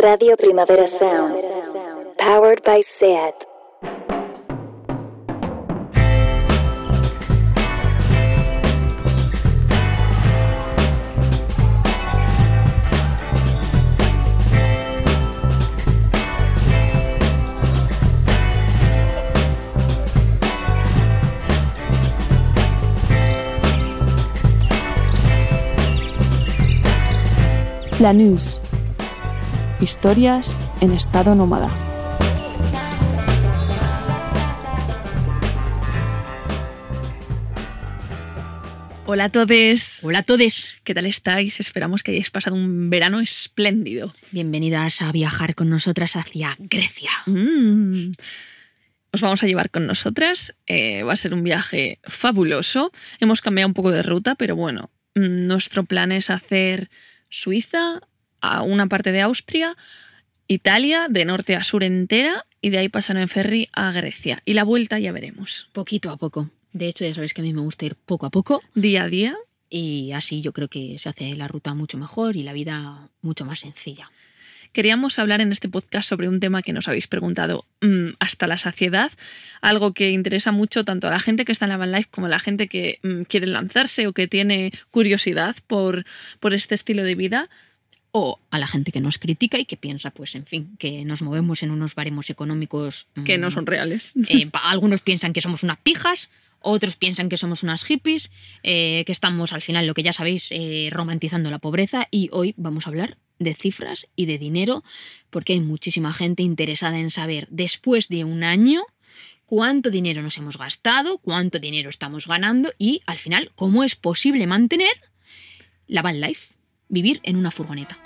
Radio Primavera Sound. Powered by SEAT. Historias en estado nómada. Hola a todos. Hola a todos. ¿Qué tal estáis? Esperamos que hayáis pasado un verano espléndido. Bienvenidas a viajar con nosotras hacia Grecia. Mm. Os vamos a llevar con nosotras. Eh, va a ser un viaje fabuloso. Hemos cambiado un poco de ruta, pero bueno, mm, nuestro plan es hacer Suiza, a una parte de Austria, Italia, de norte a sur entera, y de ahí pasar en ferry a Grecia. Y la vuelta ya veremos. Poquito a poco. De hecho, ya sabéis que a mí me gusta ir poco a poco Día a día. y así yo creo que se hace la ruta mucho mejor y la vida mucho más sencilla. Queríamos hablar en este podcast sobre un tema que nos habéis preguntado mm, hasta la saciedad, algo que interesa mucho tanto a la gente que está en la van life como a la gente que mm, quiere lanzarse o que tiene curiosidad por, por este estilo de vida. O a la gente que nos critica y que piensa, pues en fin, que nos movemos en unos baremos económicos que mm, no son reales. eh, algunos piensan que somos unas pijas, otros piensan que somos unas hippies, eh, que estamos al final, lo que ya sabéis, eh, romantizando la pobreza y hoy vamos a hablar de cifras y de dinero porque hay muchísima gente interesada en saber después de un año cuánto dinero nos hemos gastado, cuánto dinero estamos ganando y al final cómo es posible mantener la van life, vivir en una furgoneta.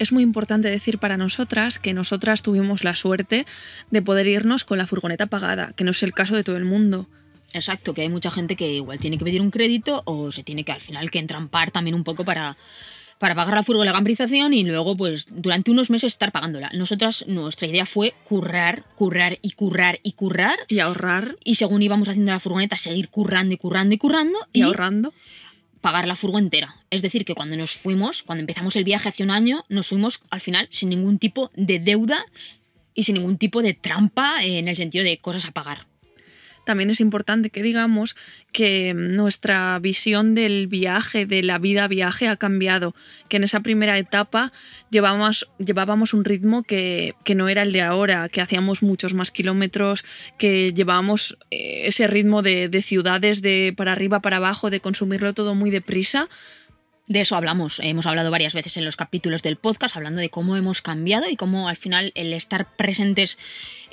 Es muy importante decir para nosotras que nosotras tuvimos la suerte de poder irnos con la furgoneta pagada, que no es el caso de todo el mundo. Exacto, que hay mucha gente que igual tiene que pedir un crédito o se tiene que al final que entrampar también un poco para, para pagar la furgo la gambrización y luego pues durante unos meses estar pagándola. Nosotras, nuestra idea fue currar, currar y currar y currar Y ahorrar y según íbamos haciendo la furgoneta seguir currando y currando y currando y y, ahorrando. pagar la furgo entera. Es decir, que cuando nos fuimos, cuando empezamos el viaje hace un año, nos fuimos al final sin ningún tipo de deuda y sin ningún tipo de trampa en el sentido de cosas a pagar. También es importante que digamos que nuestra visión del viaje, de la vida viaje, ha cambiado. Que en esa primera etapa llevábamos, llevábamos un ritmo que, que no era el de ahora, que hacíamos muchos más kilómetros, que llevábamos eh, ese ritmo de, de ciudades de para arriba, para abajo, de consumirlo todo muy deprisa. De eso hablamos, hemos hablado varias veces en los capítulos del podcast, hablando de cómo hemos cambiado y cómo al final el estar presentes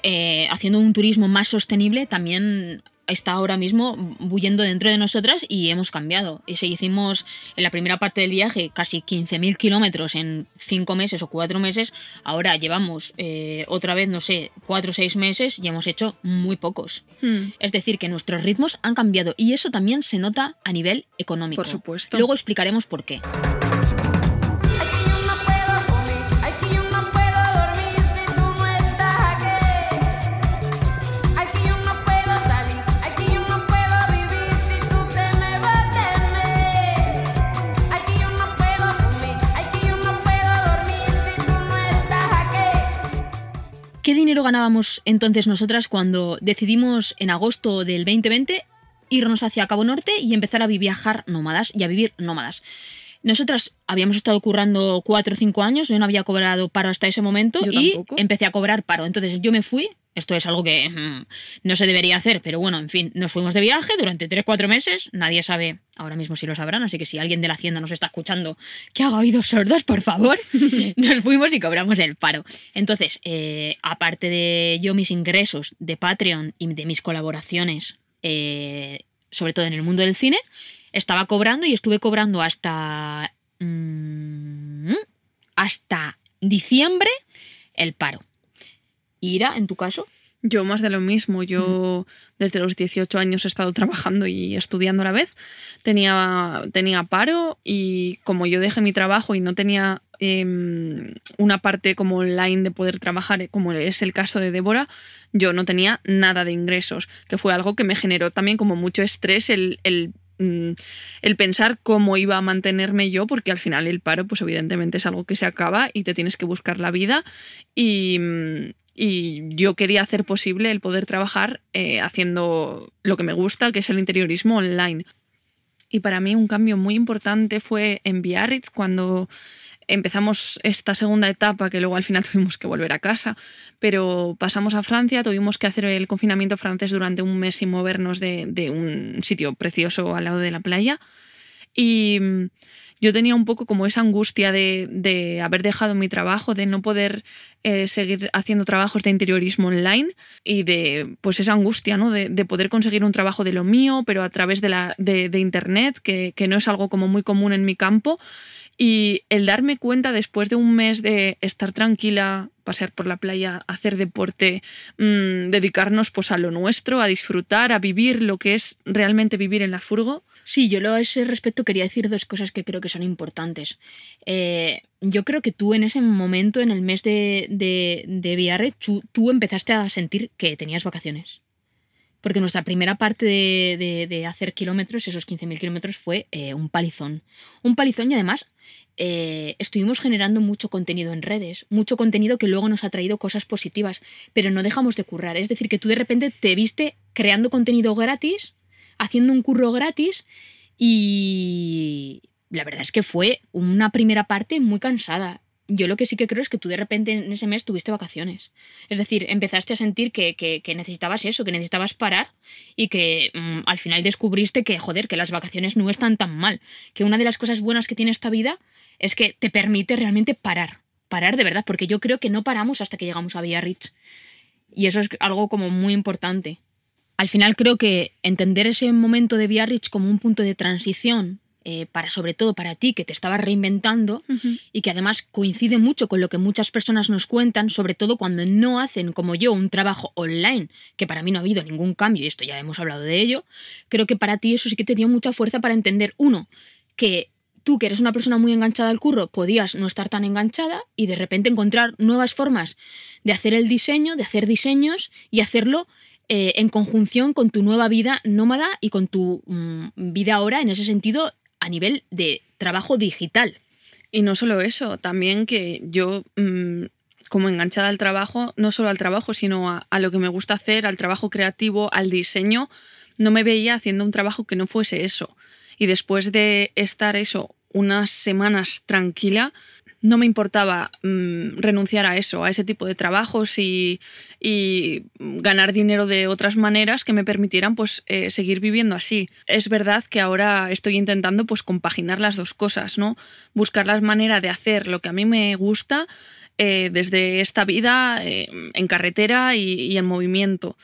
eh, haciendo un turismo más sostenible también está ahora mismo bulliendo dentro de nosotras y hemos cambiado. Y si hicimos en la primera parte del viaje casi 15.000 kilómetros en 5 meses o 4 meses, ahora llevamos eh, otra vez, no sé, 4 o 6 meses y hemos hecho muy pocos. Hmm. Es decir, que nuestros ritmos han cambiado y eso también se nota a nivel económico. Por supuesto. Luego explicaremos por qué. Dinero ganábamos entonces nosotras cuando decidimos en agosto del 2020 irnos hacia Cabo Norte y empezar a viajar nómadas y a vivir nómadas? Nosotras habíamos estado currando cuatro o cinco años, yo no había cobrado paro hasta ese momento Yo y tampoco. empecé a cobrar paro. Entonces yo me fui, esto es algo que mm, no se debería hacer, pero bueno, en fin, nos fuimos de viaje durante tres, cuatro meses, nadie sabe ahora mismo si lo sabrán, así que si alguien de la hacienda nos está escuchando, que haga oídos sordos, por favor, nos fuimos y cobramos el paro. Entonces, eh, aparte de yo mis ingresos de Patreon y de mis colaboraciones, eh, sobre todo en el mundo del cine, estaba cobrando y estuve cobrando hasta mm, hasta diciembre el paro. Ira, en tu caso, Yo más de lo mismo. Yo desde los 18 años he estado trabajando y estudiando a la vez. Tenía, tenía paro y como yo dejé mi trabajo y no tenía em, una parte como online de poder trabajar, como es el caso de Débora, yo no tenía nada de ingresos, que fue algo que me generó también como mucho estrés el, el mm, el pensar cómo iba a mantenerme yo, porque al final el paro, pues evidentemente es algo que se acaba y te tienes que buscar la vida. Y, mm, y yo quería hacer posible el poder trabajar eh, haciendo lo que me gusta, que es el interiorismo online. Y para mí un cambio muy importante fue en Biarritz cuando empezamos esta segunda etapa, que luego al final tuvimos que volver a casa, pero pasamos a Francia, tuvimos que hacer el confinamiento francés durante un mes sin movernos de, de un sitio precioso al lado de la playa. Y yo tenía un poco como esa angustia de, de haber dejado mi trabajo, de no poder eh, seguir haciendo trabajos de interiorismo online y de pues esa angustia, ¿no? De, de poder conseguir un trabajo de lo mío, pero a través de, la, de, internet, que, que no es algo como muy común en mi campo. Y el darme cuenta después de un mes de estar tranquila, pasear por la playa, hacer deporte, mmm, dedicarnos pues a lo nuestro, a disfrutar, a vivir lo que es realmente vivir en la furgo. Sí, yo a ese respecto quería decir dos cosas que creo que son importantes. Eh, yo creo que tú en ese momento, en el mes de, de, de tú empezaste a sentir que tenías vacaciones. Porque nuestra primera parte de, hacer kilómetros, esos 15.000 kilómetros, fue eh, un palizón. Un palizón y además eh, estuvimos generando mucho contenido en redes, mucho contenido que luego nos ha traído cosas positivas, pero no dejamos de currar. Es decir, que tú de repente te viste creando contenido gratis, haciendo un curro gratis y la verdad es que fue una primera parte muy cansada. Yo lo que sí que creo es que tú de repente en ese mes tuviste vacaciones. Es decir, empezaste a sentir que, necesitabas eso, que necesitabas parar y que mmm, al final descubriste que, joder, que las vacaciones no están tan mal. Que una de las cosas buenas que tiene esta vida es que te permite realmente parar. Parar de verdad, porque yo creo que no paramos hasta que llegamos a Biarritz. Y eso es algo como muy importante. Al final creo que entender ese momento de Biarritz como un punto de transición eh, para sobre todo para ti que te estabas reinventando uh -huh. y que además coincide mucho con lo que muchas personas nos cuentan, sobre todo cuando no hacen como yo un trabajo online, que para mí no ha habido ningún cambio y esto ya hemos hablado de ello, creo que para ti eso sí que te dio mucha fuerza para entender, uno, que tú que eres una persona muy enganchada al curro, podías no estar tan enganchada y de repente encontrar nuevas formas de hacer el diseño, de hacer diseños y hacerlo eh, en conjunción con tu nueva vida nómada y con tu mmm, vida ahora en ese sentido a nivel de trabajo digital. Y no solo eso, también que yo, mmm, como enganchada al trabajo, no solo al trabajo, sino a, lo que me gusta hacer, al trabajo creativo, al diseño, no me veía haciendo un trabajo que no fuese eso. Y después de estar eso unas semanas tranquila, no me importaba mmm, renunciar a eso, a ese tipo de trabajos y, y, ganar dinero de otras maneras que me permitieran pues eh, seguir viviendo así. Es verdad que ahora estoy intentando pues compaginar las dos cosas, ¿no? Buscar la manera de hacer lo que a mí me gusta eh, desde esta vida eh, en carretera y en movimiento.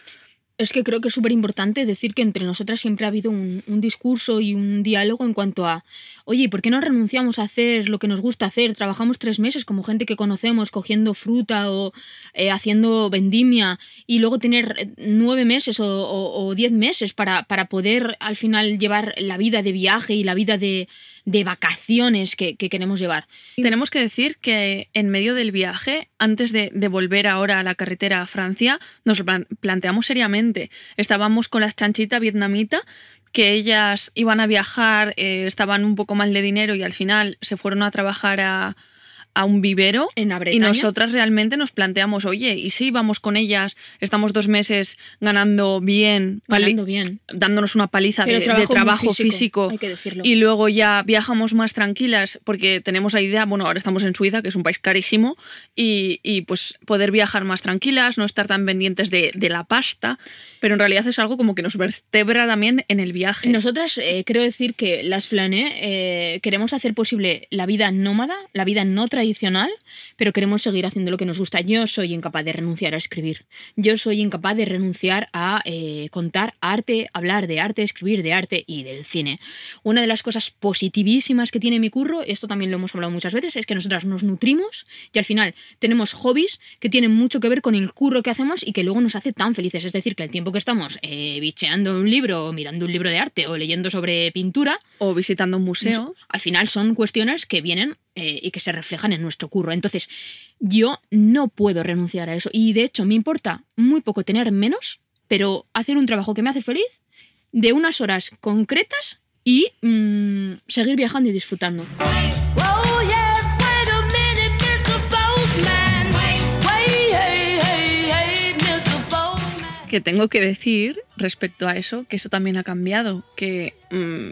Es que creo que es súper importante decir que entre nosotras siempre ha habido un, discurso y un diálogo en cuanto a, oye, ¿por qué no renunciamos a hacer lo que nos gusta hacer? Trabajamos tres meses como gente que conocemos, cogiendo fruta o eh, haciendo vendimia y luego tener nueve meses o, o, o diez meses para, para poder al final llevar la vida de viaje y la vida de, de vacaciones que, que, queremos llevar. Tenemos que decir que en medio del viaje, antes de, volver ahora a la carretera a Francia, nos planteamos seriamente. Estábamos con las chanchitas vietnamita que ellas iban a viajar, eh, estaban un poco mal de dinero y al final se fueron a trabajar a, a un vivero en y nosotras realmente nos planteamos, oye, ¿y si vamos con ellas? Estamos dos meses ganando bien, ganando bien. dándonos una paliza de trabajo, de trabajo físico, físico y luego ya viajamos más tranquilas porque tenemos la idea, bueno, ahora estamos en Suiza, que es un país carísimo, y, y pues poder viajar más tranquilas, no estar tan pendientes de, de, la pasta, pero en realidad es algo como que nos vertebra también en el viaje. Nosotras, eh, creo decir que las Flané eh, queremos hacer posible la vida nómada, la vida no tradicional, tradicional, pero queremos seguir haciendo lo que nos gusta. Yo soy incapaz de renunciar a escribir. Yo soy incapaz de renunciar a eh, contar arte, hablar de arte, escribir de arte y del cine. Una de las cosas positivísimas que tiene mi curro, esto también lo hemos hablado muchas veces, es que nosotras nos nutrimos y al final tenemos hobbies que tienen mucho que ver con el curro que hacemos y que luego nos hace tan felices. Es decir, que el tiempo que estamos eh, bicheando un libro o mirando un libro de arte o leyendo sobre pintura, O visitando un museo. al final son cuestiones que vienen eh, y que se reflejan en nuestro curro. Entonces, yo no puedo renunciar a eso. Y de hecho, me importa muy poco tener menos, pero hacer un trabajo que me hace feliz de unas horas concretas y mm, seguir viajando y disfrutando. Yes, minute. Postman. que tengo que decir respecto a eso, que eso también ha cambiado, que mm,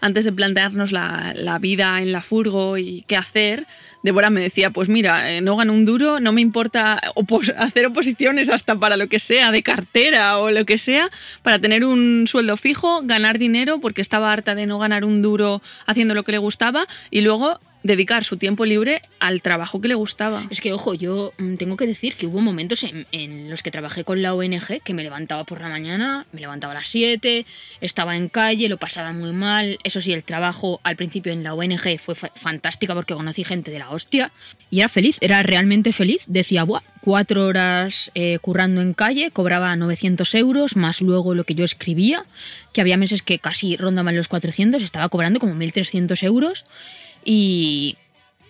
antes de plantearnos la, la vida en la furgo y qué hacer, Débora me decía, pues mira, eh, no gano un duro, no me importa hacer oposiciones hasta para lo que sea, de cartera o lo que sea, para tener un sueldo fijo, ganar dinero, porque estaba harta de no ganar un duro haciendo lo que le gustaba, y luego dedicar su tiempo libre al trabajo que le gustaba. Es que, ojo, yo mm, tengo que decir que hubo momentos en, los que trabajé con la ONG que me levantaba por la mañana, me levantaba a las 7, estaba en calle, lo pasaba muy mal. Eso sí, el trabajo al principio en la ONG fue fa- fantástica porque conocí gente de la hostia y era feliz, era realmente feliz. Decía, Buah, cuatro horas eh, currando en calle, cobraba 900 euros, más luego lo que yo escribía, que había meses que casi rondaban los 400, estaba cobrando como 1.300 euros. Y,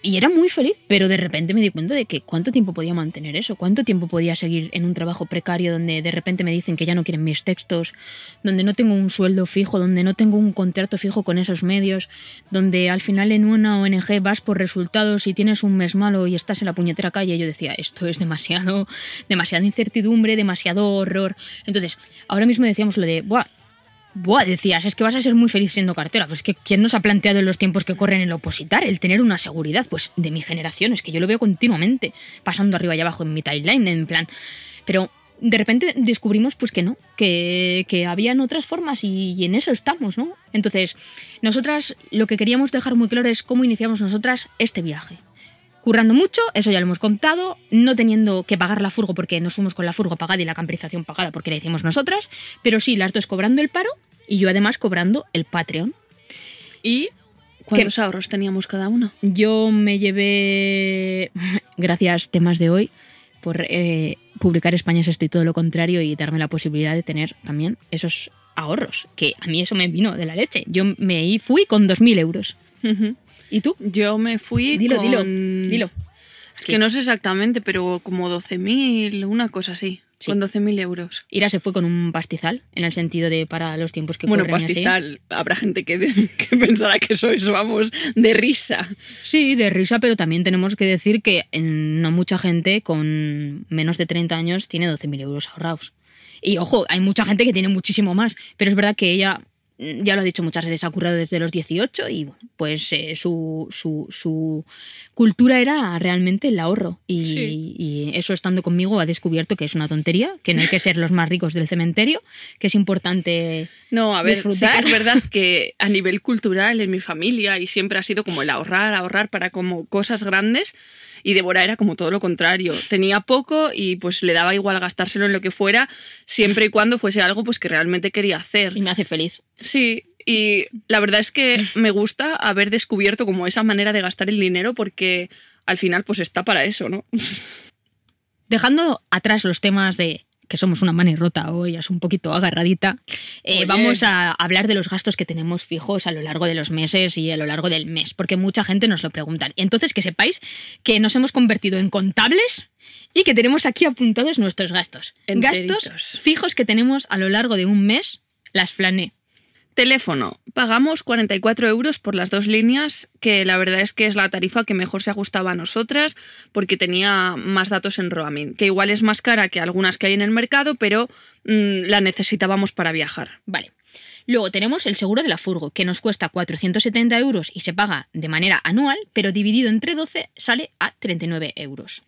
y era muy feliz, pero de repente me di cuenta de que cuánto tiempo podía mantener eso, cuánto tiempo podía seguir en un trabajo precario donde de repente me dicen que ya no quieren mis textos, donde no tengo un sueldo fijo, donde no tengo un contrato fijo con esos medios, donde al final en una ONG vas por resultados y tienes un mes malo y estás en la puñetera calle. Yo decía, esto es demasiado, demasiada incertidumbre, demasiado horror. Entonces, ahora mismo decíamos lo de, Buah, Buah, decías, es que vas a ser muy feliz siendo cartera. Pues que ¿quién nos ha planteado en los tiempos que corren el opositar, el tener una seguridad? Pues de mi generación, es que yo lo veo continuamente, pasando arriba y abajo en mi timeline, en plan. Pero de repente descubrimos pues que no, que, que habían otras formas y, y en eso estamos, ¿no? Entonces, nosotras lo que queríamos dejar muy claro es cómo iniciamos nosotras este viaje. Currando mucho, eso ya lo hemos contado, no teniendo que pagar la furgo porque nos fuimos con la furgo pagada y la camperización pagada porque la hicimos nosotras, pero sí, las dos cobrando el paro y yo además cobrando el Patreon. ¿Y cuántos ahorros teníamos cada uno? Yo me llevé, gracias temas de hoy, por eh, publicar España es esto y todo lo contrario y darme la posibilidad de tener también esos ahorros, que a mí eso me vino de la leche. Yo me fui con 2.000 euros. ¿Y tú? Yo me fui Dilo, con... dilo, dilo. Es que no sé exactamente, pero como 12.000, una cosa así. Sí. Con 12.000 euros. Ira se fue con un pastizal, en el sentido de para los tiempos que Bueno, corren y así. pastizal. Habrá gente que, que pensará que sois, vamos, de risa. Sí, de risa, pero también tenemos que decir que no mucha gente con menos de 30 años tiene 12.000 euros ahorrados. Y ojo, hay mucha gente que tiene muchísimo más, pero es verdad que ella, ya lo ha dicho muchas veces, ha currado desde los 18 y pues eh, su, su, su cultura era realmente el ahorro. Y, Sí. y eso estando conmigo ha descubierto que es una tontería, que no hay que ser los más ricos del cementerio, que es importante... No, a ver, sí que Disfrutar. es verdad que a nivel cultural en mi familia y siempre ha sido como el ahorrar, ahorrar para como cosas grandes y Débora era como todo lo contrario. Tenía poco y pues le daba igual gastárselo en lo que fuera, siempre y cuando fuese algo pues que realmente quería hacer. Y me hace feliz. Sí, y la verdad es que me gusta haber descubierto como esa manera de gastar el dinero porque al final pues está para eso, ¿no? Dejando atrás los temas de que somos una manirrota hoy, es un poquito agarradita, eh, vamos a hablar de los gastos que tenemos fijos a lo largo de los meses y a lo largo del mes, porque mucha gente nos lo preguntan. Y entonces que sepáis que nos hemos convertido en contables y que tenemos aquí apuntados nuestros gastos. Enteritos. Gastos fijos que tenemos a lo largo de un mes, las flané. Teléfono. Pagamos 44 euros por las dos líneas, que la verdad es que es la tarifa que mejor se ajustaba a nosotras, porque tenía más datos en roaming, que igual es más cara que algunas que hay en el mercado, pero mm, la necesitábamos para viajar. Vale. Luego tenemos el seguro de la furgo, que nos cuesta 470 euros y se paga de manera anual, pero dividido entre 12 sale a 39 euros.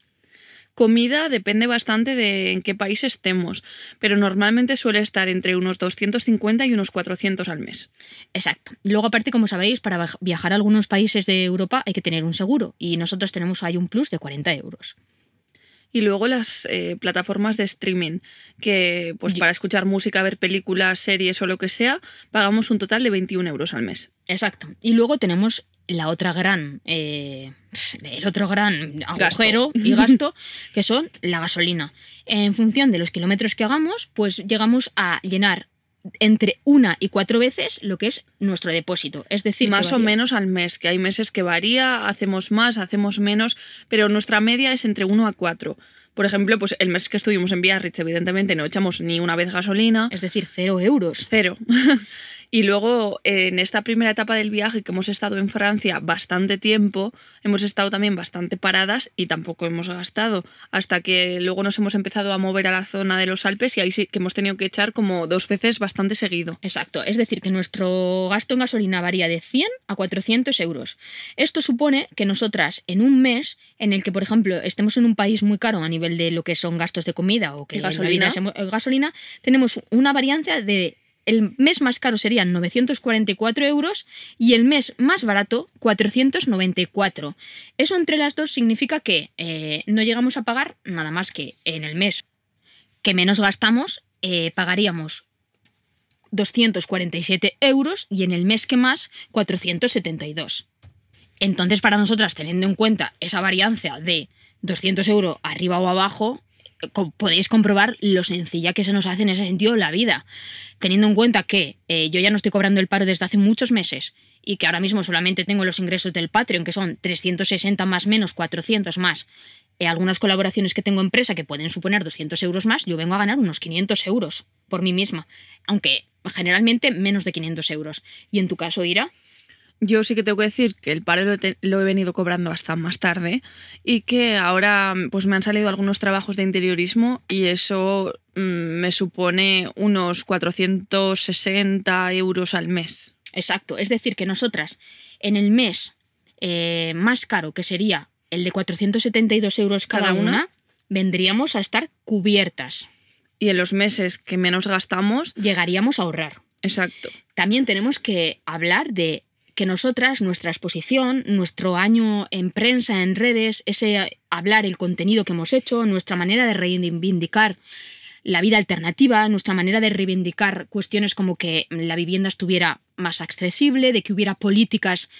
Comida depende bastante de en qué país estemos, pero normalmente suele estar entre unos 250 y unos 400 al mes. Exacto. Luego, aparte, como sabéis, para viajar a algunos países de Europa hay que tener un seguro. Y nosotros tenemos ahí un plus de 40 euros. Y luego las eh, plataformas de streaming, que pues Yo- para escuchar música, ver películas, series o lo que sea, pagamos un total de 21 euros al mes. Exacto. Y luego tenemos la otra gran, eh, el otro gran agujero y gasto, que son la gasolina. En función de los kilómetros que hagamos, pues llegamos a llenar entre una y cuatro veces lo que es nuestro depósito. Es decir, más o menos al mes, que hay meses que varía, hacemos más, hacemos menos, pero nuestra media es entre 1 a 4. Por ejemplo, pues el mes que estuvimos en Biarritz, evidentemente no echamos ni una vez gasolina, Es decir, cero euros. cero. y luego, en esta primera etapa del viaje, que hemos estado en Francia bastante tiempo, hemos estado también bastante paradas y tampoco hemos gastado, hasta que luego nos hemos empezado a mover a la zona de los Alpes y ahí sí que hemos tenido que echar como dos veces bastante seguido. Exacto, es decir, que nuestro gasto en gasolina varía de 100 a 400 euros. Esto supone que nosotras en un mes en el que, por ejemplo, estemos en un país muy caro a nivel de lo que son gastos de comida o que ¿Y la gasolina? eh, gasolina, tenemos una varianza de el mes más caro serían 944 euros y el mes más barato 494. Eso entre las dos significa que eh, no llegamos a pagar nada más que en el mes que menos gastamos, eh, pagaríamos 247 euros y en el mes que más 472. Entonces, para nosotras, teniendo en cuenta esa varianza de 200 euros arriba o abajo, podéis comprobar lo sencilla que se nos hace en ese sentido la vida. Teniendo en cuenta que eh, yo ya no estoy cobrando el paro desde hace muchos meses y que ahora mismo solamente tengo los ingresos del Patreon, que son 360 más menos 400 más, eh, algunas colaboraciones que tengo en empresa que pueden suponer 200 euros más, yo vengo a ganar unos 500 euros por mí misma, aunque generalmente menos de 500 euros. Y en tu caso, Ira, Yo sí que tengo que decir que el paro lo, te- lo he venido cobrando hasta más tarde y que ahora pues me han salido algunos trabajos de interiorismo y eso mm, me supone unos 460 euros al mes. Exacto, es decir, que nosotras en el mes eh, más caro, que sería el de 472 euros cada, Cada una. una, vendríamos a estar cubiertas. Y en los meses que menos gastamos, Llegaríamos a ahorrar. exacto. También tenemos que hablar de que nosotras, nuestra exposición, nuestro año en prensa, en redes, ese hablar el contenido que hemos hecho, nuestra manera de reivindicar la vida alternativa, nuestra manera de reivindicar cuestiones como que la vivienda estuviera más accesible, de que hubiera políticas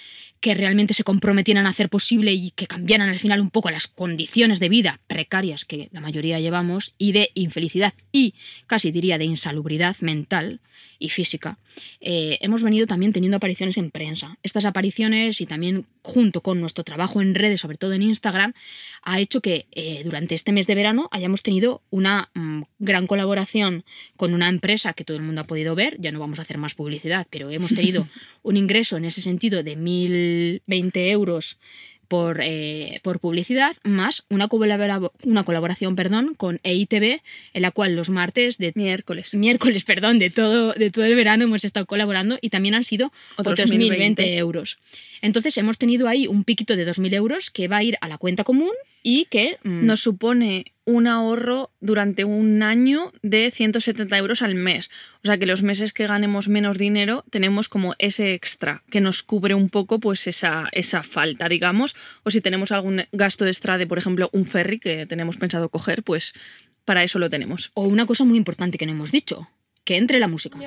que realmente se comprometieran a hacer posible y que cambiaran al final un poco las condiciones de vida precarias que la mayoría llevamos y de infelicidad y casi diría de insalubridad mental y física, eh, hemos venido también teniendo apariciones en prensa. Estas apariciones y también junto con nuestro trabajo en redes, sobre todo en Instagram, ha hecho que eh, durante este mes de verano hayamos tenido una mm, gran colaboración con una empresa que todo el mundo ha podido ver. Ya no vamos a hacer más publicidad, pero hemos tenido un ingreso en ese sentido de 1.020 euros por, eh, por publicidad, más una, una colaboración perdón, con EITB, en la cual los martes de Miércoles. miércoles, perdón, de todo, de todo el verano hemos estado colaborando y también han sido Otros otros 1.020 1020 euros. Entonces hemos tenido ahí un piquito de 2.000 euros que va a ir a la cuenta común y que... mm, Nos supone un ahorro durante un año de 170 euros al mes. O sea que los meses que ganemos menos dinero tenemos como ese extra que nos cubre un poco pues esa, esa falta, digamos. O si tenemos algún gasto extra de, por ejemplo, un ferry que tenemos pensado coger, pues para eso lo tenemos. O una cosa muy importante que no hemos dicho, que entre la música.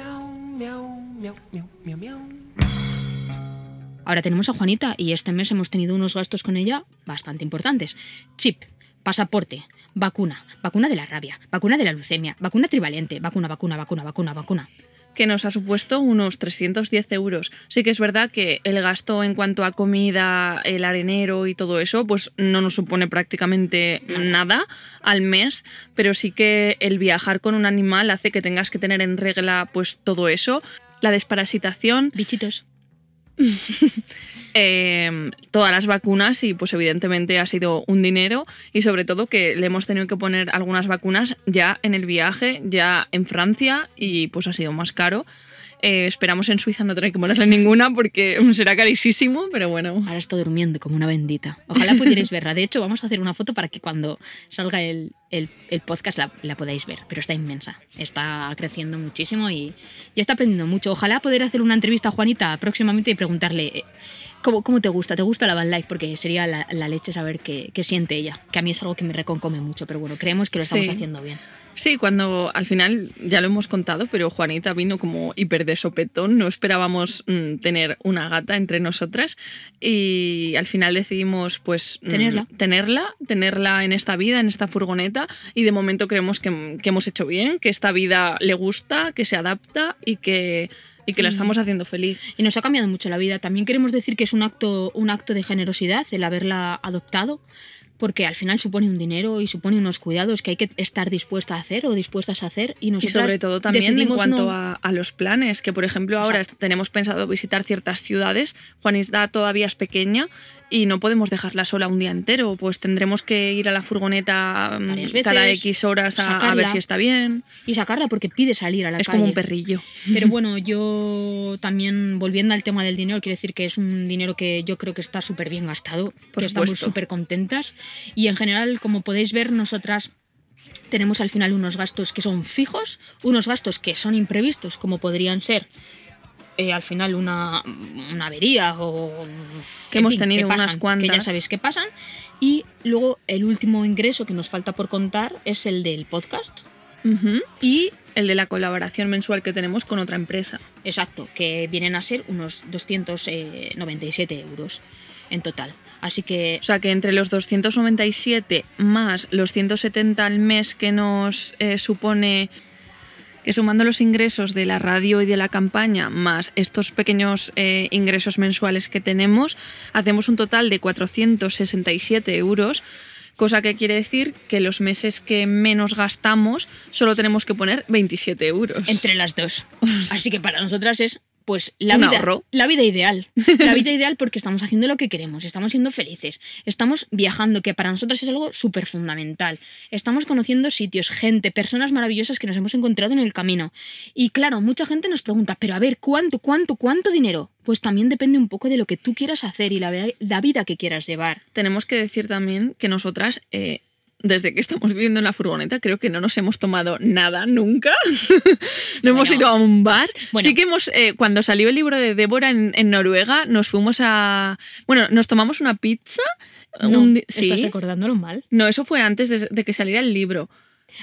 Ahora tenemos a Juanita y este mes hemos tenido unos gastos con ella bastante importantes. Chip, pasaporte, vacuna, vacuna de la rabia, vacuna de la leucemia, vacuna trivalente, vacuna, vacuna, vacuna, vacuna, vacuna. que nos ha supuesto unos 310 euros. Sí que es verdad que el gasto en cuanto a comida, el arenero y todo eso, pues no nos supone prácticamente nada al mes, pero sí que el viajar con un animal hace que tengas que tener en regla pues todo eso. La desparasitación, Bichitos. eh, todas las vacunas y pues evidentemente ha sido un dinero y sobre todo que le hemos tenido que poner algunas vacunas ya en el viaje, ya en Francia y pues ha sido más caro. Eh, esperamos en Suiza no tener que ponerle ninguna porque será carísimo, pero bueno. Ahora está durmiendo como una bendita. Ojalá pudierais verla. De hecho, vamos a hacer una foto para que cuando salga el, el- el podcast la, la podáis ver. Pero está inmensa. Está creciendo muchísimo y ya está aprendiendo mucho. Ojalá poder hacer una entrevista a Juanita próximamente y preguntarle eh, cómo, cómo te gusta. ¿Te gusta la van life? Porque sería la, la leche saber qué, qué siente ella. Que a mí es algo que me reconcome mucho. Pero bueno, creemos que lo estamos Sí. haciendo bien. Sí, cuando al final ya lo hemos contado, pero Juanita vino como hiper de sopetón, no esperábamos mm, tener una gata entre nosotras y al final decidimos pues mm, Tenerla. tenerla, tenerla en esta vida, en esta furgoneta y de momento creemos que, que hemos hecho bien, que esta vida le gusta, que se adapta y que, y que la estamos haciendo feliz. Y nos ha cambiado mucho la vida. También queremos decir que es un acto, un acto de generosidad el haberla adoptado, porque al final supone un dinero y supone unos cuidados que hay que estar dispuesta a hacer o dispuestas a hacer. Y, Y nosotras sobre todo también en cuanto no- a, a los planes, que por ejemplo ahora Exacto. tenemos pensado visitar ciertas ciudades, Juanita todavía es pequeña y no podemos dejarla sola un día entero, pues tendremos que ir a la furgoneta mm, Varias cada veces, X horas a, a ver sacarla. si está bien. y sacarla porque pide salir a la es calle. como un perrillo. Pero bueno, yo también, volviendo al tema del dinero, quiero decir que es un dinero que yo creo que está súper bien gastado, Por que estamos súper contentas. Y en general, como podéis ver, nosotras tenemos al final unos gastos que son fijos, unos gastos que son imprevistos, como podrían ser eh, al final una, una avería o... Que hemos fin, tenido pasan, unas cuantas. Que ya sabéis que pasan. Y luego el último ingreso que nos falta por contar es el del podcast. Y El de la colaboración mensual que tenemos con otra empresa. Exacto, que vienen a ser unos 297 euros en total. Así que O sea que entre los 297 más los 170 al mes que nos eh, supone que sumando los ingresos de la radio y de la campaña más estos pequeños eh, ingresos mensuales que tenemos, hacemos un total de 467 euros, cosa que quiere decir que los meses que menos gastamos solo tenemos que poner 27 euros. entre las dos. Así que para nosotras es pues la vida, ahorro. la vida ideal. La vida ideal porque estamos haciendo lo que queremos, estamos siendo felices, estamos viajando, que para nosotras es algo súper fundamental. Estamos conociendo sitios, gente, personas maravillosas que nos hemos encontrado en el camino. Y claro, mucha gente nos pregunta, pero a ver, ¿cuánto, cuánto, cuánto dinero? Pues también depende un poco de lo que tú quieras hacer y la vida que quieras llevar. Tenemos que decir también que nosotras, eh, desde que estamos viviendo en la furgoneta, creo que no nos hemos tomado nada nunca. no hemos ido a un bar. Bueno. Sí que hemos, eh, cuando salió el libro de Débora en, en Noruega, nos fuimos a. Bueno, nos tomamos una pizza. No, un estás recordándolo mal. No, eso fue antes de, de que saliera el libro.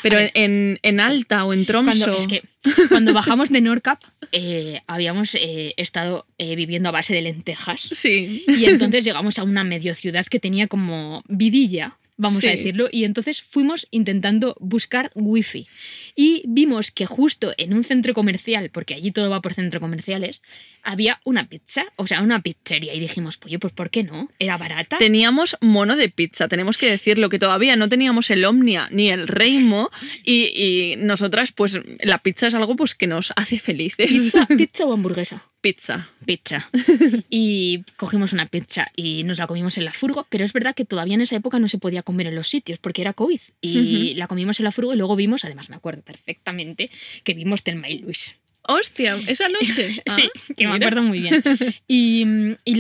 Pero ver. en, en Alta o en Tromso. Cuando, es que cuando bajamos de Nordcap eh, habíamos eh, estado eh, viviendo a base de lentejas. Sí. Y entonces llegamos a una medio ciudad que tenía como vidilla, vamos Sí. a decirlo, y entonces fuimos intentando buscar wifi. Y vimos que justo en un centro comercial, porque allí todo va por centros comerciales, había una pizza, o sea, una pizzería. Y dijimos, pues, pues ¿por qué no? Era barata. Teníamos mono de pizza, tenemos que decirlo, que todavía no teníamos el Omnia ni el Reimo y, y nosotras, pues la pizza es algo pues, que nos hace felices. ¿Pizza, pizza o hamburguesa? Pizza. pizza. Y cogimos una pizza y nos la comimos en la furgo, pero es verdad que todavía en esa época no se podía comer en los sitios porque era COVID. Y la comimos en la furgo y luego vimos, además me acuerdo perfectamente, que vimos Telma y Luis. Hostia, esa noche. sí, Ah, que me acuerdo muy bien. Y,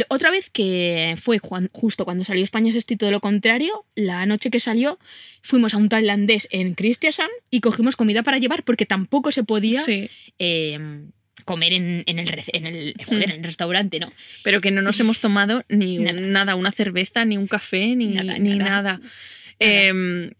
otra vez que fue Juan- justo cuando salió España es esto y todo lo contrario, la noche que salió fuimos a un tailandés en Kristiansand y cogimos comida para llevar porque tampoco se podía Sí, eh, comer en, en el, en, el, joder, en el restaurante, ¿no? pero que no nos hemos tomado ni un- Nada. una cerveza, ni un café, ni Nada, ni nada. nada. Em,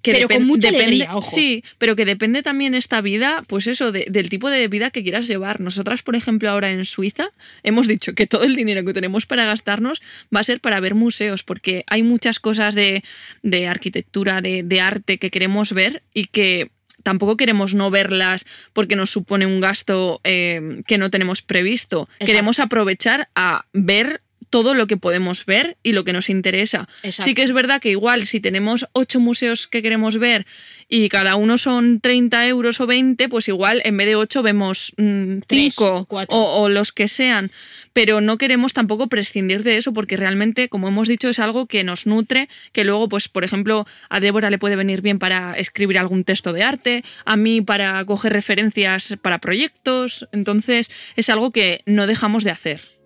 que Pero con mucha depende, alegría, ojo. Sí, pero que depende también esta vida, pues eso, de- del tipo de vida que quieras llevar. Nosotras, por ejemplo, ahora en Suiza, hemos dicho que todo el dinero que tenemos para gastarnos va a ser para ver museos, porque hay muchas cosas de, de arquitectura, de, de arte que queremos ver y que tampoco queremos no verlas porque nos supone un gasto eh, que no tenemos previsto. Exacto. Queremos aprovechar a ver todo lo que podemos ver y lo que nos interesa. Exacto. Sí que es verdad que igual si tenemos ocho museos que queremos ver y cada uno son 30 euros o 20, pues igual en vez de ocho vemos mm, Tres, cinco o, o los que sean. Pero no queremos tampoco prescindir de eso porque realmente, como hemos dicho, es algo que nos nutre, que luego, pues, por ejemplo, a Débora le puede venir bien para escribir algún texto de arte, a mí para coger referencias para proyectos. Entonces, es algo que no dejamos de hacer.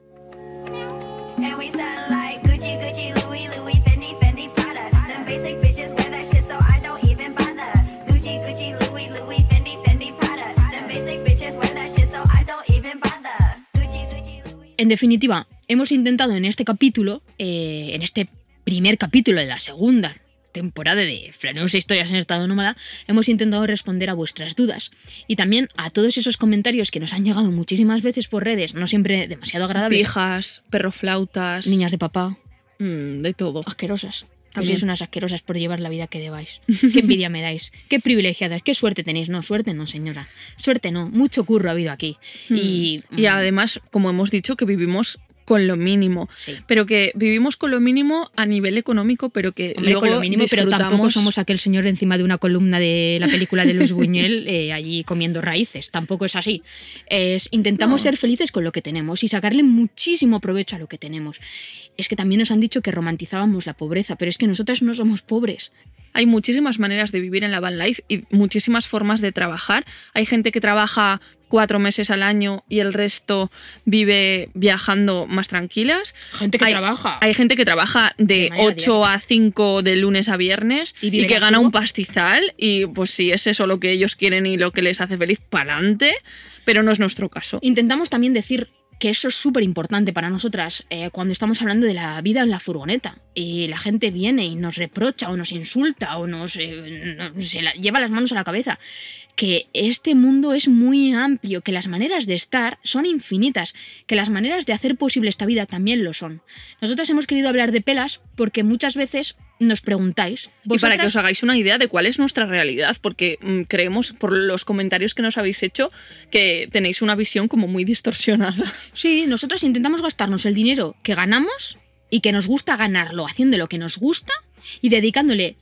En definitiva, hemos intentado en este capítulo, eh, en este primer capítulo de la segunda temporada de Flaneus e Historias en Estado Nómada, hemos intentado responder a vuestras dudas y también a todos esos comentarios que nos han llegado muchísimas veces por redes, no siempre demasiado agradables. Pijas, perroflautas, Niñas de papá, mm, de todo. asquerosas. Que También. sois unas asquerosas por llevar la vida que debáis. Qué envidia me dais. Qué privilegiadas. Qué suerte tenéis. No, suerte no, señora. Suerte no. Mucho curro ha habido aquí. Y, Y además, como hemos dicho, que vivimos con lo mínimo. Sí. Pero que vivimos con lo mínimo a nivel económico, pero que Hombre, luego con lo mínimo, pero tampoco somos aquel señor encima de una columna de la película de Luis Buñuel eh, allí comiendo raíces. Tampoco es así. Es, intentamos ser felices con lo que tenemos y sacarle muchísimo provecho a lo que tenemos. Es que también nos han dicho que romantizábamos la pobreza, pero es que nosotras no somos pobres. Hay muchísimas maneras de vivir en la van life y muchísimas formas de trabajar. Hay gente que trabaja cuatro meses al año y el resto vive viajando más tranquilas. Gente que hay, trabaja. Hay gente que trabaja de De manera 8 a 5 de lunes a viernes Y que gana un pastizal y pues si es eso lo que ellos quieren y lo que les hace feliz, pa'lante, pero no es nuestro caso. Intentamos también decir que eso es súper importante para nosotras eh, cuando estamos hablando de la vida en la furgoneta y la gente viene y nos reprocha o nos insulta o nos eh, lleva las manos a la cabeza que este mundo es muy amplio, que las maneras de estar son infinitas, que las maneras de hacer posible esta vida también lo son. Nosotras hemos querido hablar de pelas porque muchas veces nos preguntáis, Y para que ¿vosotras os hagáis una idea de cuál es nuestra realidad, porque mm, creemos por los comentarios que nos habéis hecho que tenéis una visión como muy distorsionada. Sí, nosotros intentamos gastarnos el dinero que ganamos y que nos gusta ganarlo haciendo lo que nos gusta y dedicándole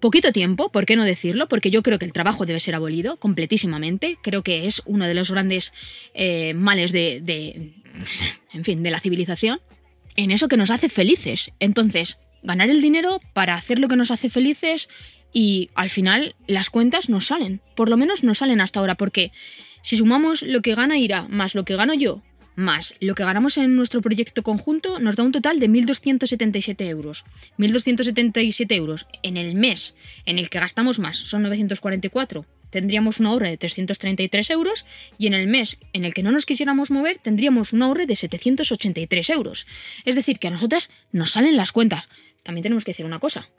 poquito tiempo, ¿por qué no decirlo? Porque yo creo que el trabajo debe ser abolido completísimamente. Creo que es uno de los grandes eh, males de, de- en fin, de la civilización. En eso que nos hace felices. Entonces, ganar el dinero para hacer lo que nos hace felices y al final las cuentas nos salen. Por lo menos nos salen hasta ahora, porque si sumamos lo que gana Ira más lo que gano yo, más lo que ganamos en nuestro proyecto conjunto, nos da un total de 1.277 euros. 1.277 euros en el mes en el que gastamos más son 944. Tendríamos un ahorro de 333 euros y en el mes en el que no nos quisiéramos mover tendríamos un ahorro de 783 euros. Es decir, que a nosotras nos salen las cuentas. También tenemos que decir una cosa.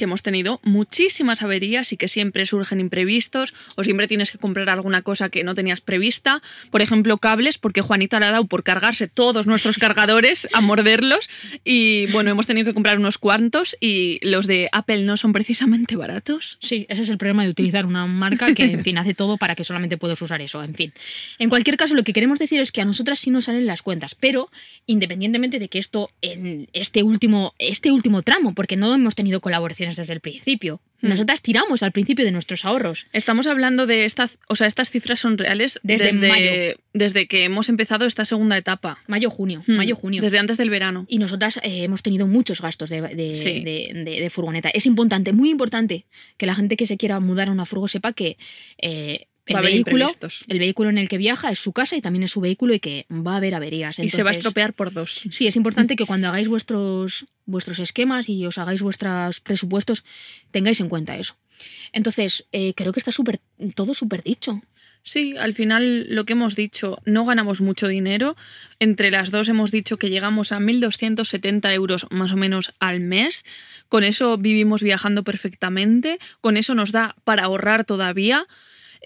Que hemos tenido muchísimas averías y que siempre surgen imprevistos o siempre tienes que comprar alguna cosa que no tenías prevista. Por ejemplo, cables, porque Juanita le ha dado por cargarse todos nuestros cargadores a morderlos y bueno, hemos tenido que comprar unos cuantos y los de Apple no son precisamente baratos. Sí, ese es el problema de utilizar una marca que, en fin, hace todo para que solamente puedas usar eso. En fin. En cualquier caso, lo que queremos decir es que a nosotras sí nos salen las cuentas, pero independientemente de que esto en este último, este último tramo, porque no hemos tenido colaboraciones desde el principio, nosotras tiramos al principio de nuestros ahorros. Estamos hablando de estas, o sea, estas cifras son reales Desde desde, mayo. desde que hemos empezado esta segunda etapa. Mayo, junio, Hmm, mayo, junio. Desde antes del verano. Y nosotras eh, hemos tenido muchos gastos de, de- Sí. de- de- de furgoneta. Es importante, muy importante, que la gente que se quiera mudar a una furgo sepa que eh, el, Va vehículo, el vehículo en el que viaja es su casa y también es su vehículo y que va a haber averías. y se va a estropear por dos. Sí, es importante que cuando hagáis vuestros, vuestros esquemas y os hagáis vuestros presupuestos, tengáis en cuenta eso. Entonces, eh, creo que está súper todo súper dicho. Sí, al final lo que hemos dicho, no ganamos mucho dinero. Entre las dos hemos dicho que llegamos a 1.270 euros más o menos al mes. Con eso vivimos viajando perfectamente. Con eso nos da para ahorrar todavía.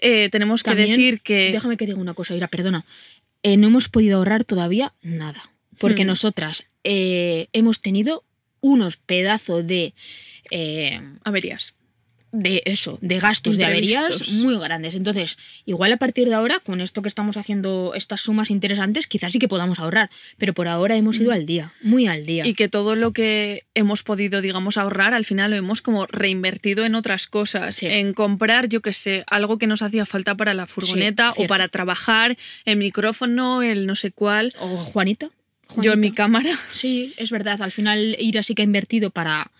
Eh, tenemos que decir que... Déjame que diga una cosa, Ira, perdona. Eh, no hemos podido ahorrar todavía nada. Porque Hmm. nosotras eh, hemos tenido unos pedazos de. eh, Averías. de eso, de gastos, de averías muy grandes. Entonces, igual a partir de ahora, con esto que estamos haciendo, estas sumas interesantes, quizás sí que podamos ahorrar, pero por ahora hemos ido al día, muy al día. Y que todo lo que hemos podido, digamos, ahorrar, al final lo hemos como reinvertido en otras cosas. Sí. En comprar, yo qué sé, algo que nos hacía falta para la furgoneta o para trabajar, el micrófono, el no sé cuál. ¿O Juanita? Yo en mi cámara. Sí, es verdad. Al final Ira sí que ha invertido para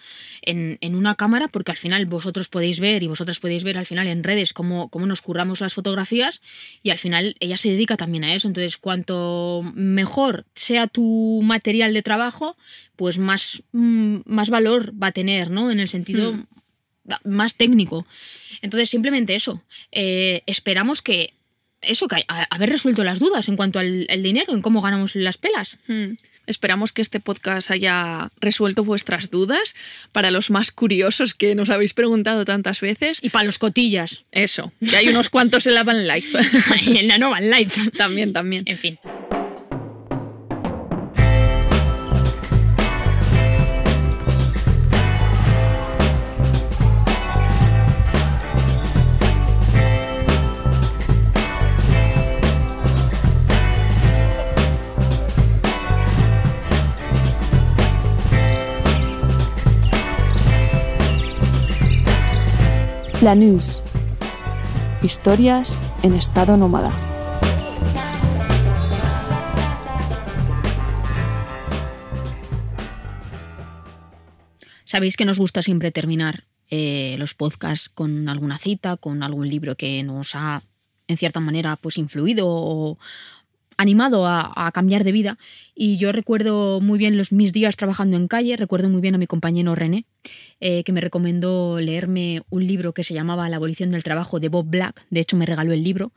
en, en una cámara, porque al final vosotros podéis ver y vosotras podéis ver al final en redes cómo, cómo nos curramos las fotografías y al final ella se dedica también a eso. Entonces, cuanto mejor sea tu material de trabajo, pues más, mm, más valor va a tener, ¿no? En el sentido Hmm. más técnico. Entonces, simplemente eso. Eh, esperamos que eso, que a- haber resuelto las dudas en cuanto al el dinero, en cómo ganamos las pelas. Hmm. Esperamos que este podcast haya resuelto vuestras dudas. Para los más curiosos que nos habéis preguntado tantas veces, Y para los cotillas. eso, que hay unos cuantos en la Van Life. en la Nova Life. también, también. En fin. Flanús. Historias en estado nómada. Sabéis que nos gusta siempre terminar eh, los podcasts con alguna cita, con algún libro que nos ha, en cierta manera, pues influido o animado a, cambiar de vida. Y yo recuerdo muy bien los, mis días trabajando en calle, recuerdo muy bien a mi compañero René, eh, que me recomendó leerme un libro que se llamaba La abolición del trabajo de Bob Black. De hecho, me regaló el libro.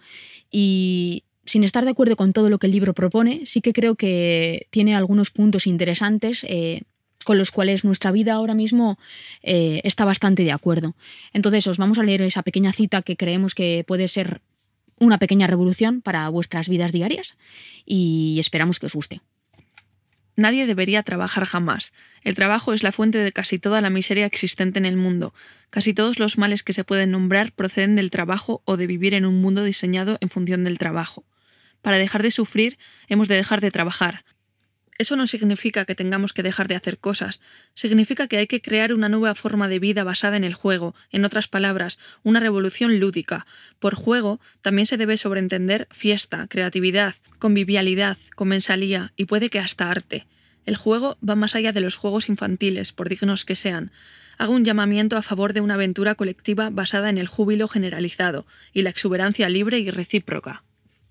Y sin estar de acuerdo con todo lo que el libro propone, sí que creo que tiene algunos puntos interesantes. eh, con los cuales nuestra vida ahora mismo eh, está bastante de acuerdo. Entonces os vamos a leer esa pequeña cita que creemos que puede ser una pequeña revolución para vuestras vidas diarias y esperamos que os guste. Nadie debería trabajar jamás. El trabajo es la fuente de casi toda la miseria existente en el mundo. Casi todos los males que se pueden nombrar proceden del trabajo o de vivir en un mundo diseñado en función del trabajo. Para dejar de sufrir, hemos de dejar de trabajar. Eso no significa que tengamos que dejar de hacer cosas, significa que hay que crear una nueva forma de vida basada en el juego, en otras palabras, una revolución lúdica. Por juego también se debe sobreentender fiesta, creatividad, convivialidad, comensalía y puede que hasta arte. El juego va más allá de los juegos infantiles, por dignos que sean. Hago un llamamiento a favor de una aventura colectiva basada en el júbilo generalizado y la exuberancia libre y recíproca.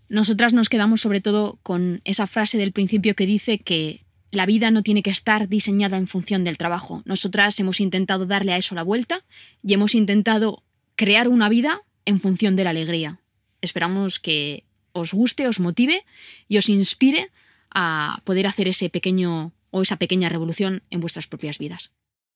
Nosotras nos quedamos sobre todo con esa frase del principio que dice que la vida no tiene que estar diseñada en función del trabajo. Nosotras hemos intentado darle a eso la vuelta y hemos intentado crear una vida en función de la alegría. Esperamos que os guste, os motive y os inspire a poder hacer ese pequeño o esa pequeña revolución en vuestras propias vidas.